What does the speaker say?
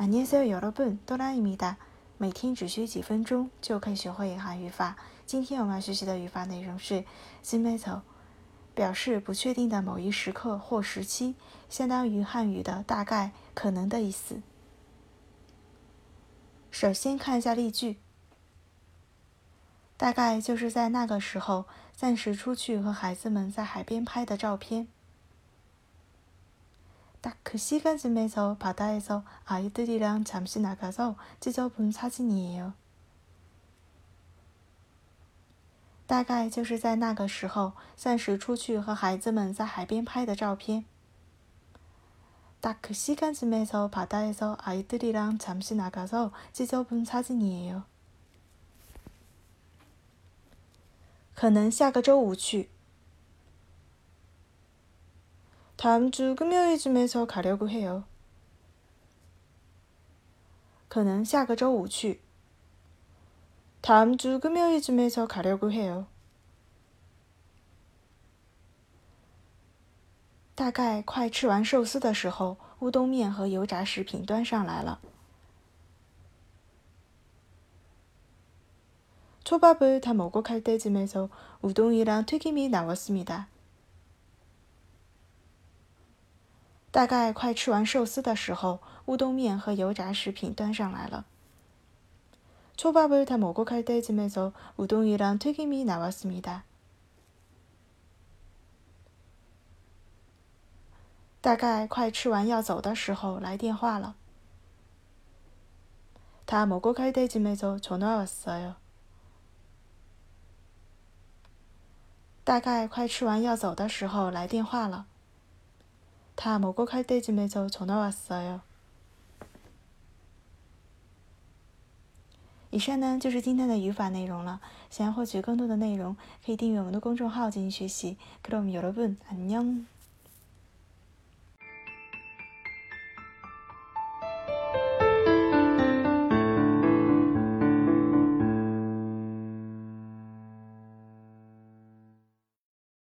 안녕하세요，여러 분， 哆啦 A 梦哒！每天只需几分钟就可以学会韩语法。今天我们要学习的语法内容是지금부表示不确定的某一时刻或时期，相当于汉语的大概、可能的意思。首先看一下例句，大概就是在那个时候，暂时出去和孩子们在海边拍的照片。 딱그시간쯤에서바다에서아이들이랑잠시나가서찍어본사진이에요大概就是在那个时候，暂时出去和孩子们在海边拍的照片。딱그시간쯤에서바다에서아이들이랑잠시나가서찍어본사진이에요可能下个周五去。 다음 주 금요일쯤에서 가려고 해요. 可能下个周五去. 다음 주 금요일쯤에서 가려고 해요. 大概快吃完寿司的时候，乌冬面和油炸食品端上来了。 초밥을 다 먹고 갈 때쯤에서 우동이랑 튀김이 나왔습니다. 大概快吃完寿司的时候，乌冬面和油炸食品端上来了。초밥을다먹고갈때쯤에서우동이랑튀김이나왔습니다大概快吃完要走的时候，来电话了。다먹고갈때쯤에서전화왔어 요。 大概快吃完要走的时候，来电话了。 다먹고갈때쯤에서전화왔어 요。 以上呢就是今天的语法内容了。想要获取更多的内容，可以订阅我们的公众号进行学习。그럼여러분안 녕。